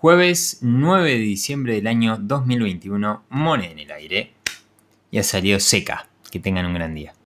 Jueves 9 de diciembre del año 2021, mone en el aire. Ya salió seca. Que tengan un gran día.